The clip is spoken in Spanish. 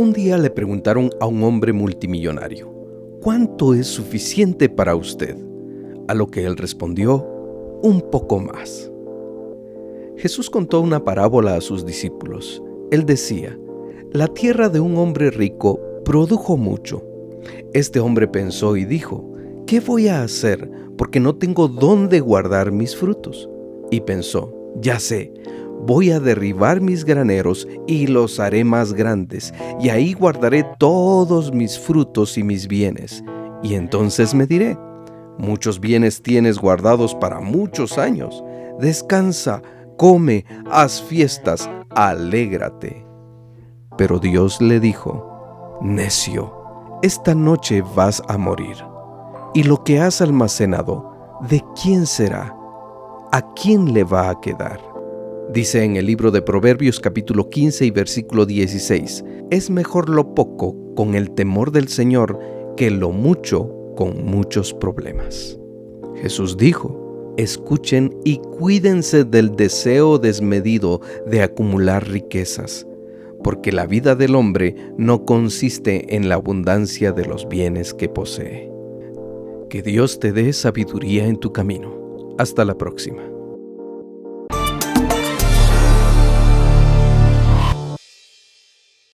Un día le preguntaron a un hombre multimillonario, ¿cuánto es suficiente para usted? A lo que él respondió, un poco más. Jesús contó una parábola a sus discípulos. Él decía, la tierra de un hombre rico produjo mucho. Este hombre pensó y dijo, ¿qué voy a hacer? Porque no tengo dónde guardar mis frutos. Y pensó, ya sé, voy a derribar mis graneros y los haré más grandes, y ahí guardaré todos mis frutos y mis bienes. Y entonces me diré, muchos bienes tienes guardados para muchos años. Descansa, come, haz fiestas, alégrate. Pero Dios le dijo, necio, esta noche vas a morir. Y lo que has almacenado, ¿de quién será? ¿A quién le va a quedar? Dice en el libro de Proverbios capítulo 15 y versículo 16, es mejor lo poco con el temor del Señor que lo mucho con muchos problemas. Jesús dijo, escuchen y cuídense del deseo desmedido de acumular riquezas, porque la vida del hombre no consiste en la abundancia de los bienes que posee. Que Dios te dé sabiduría en tu camino. Hasta la próxima.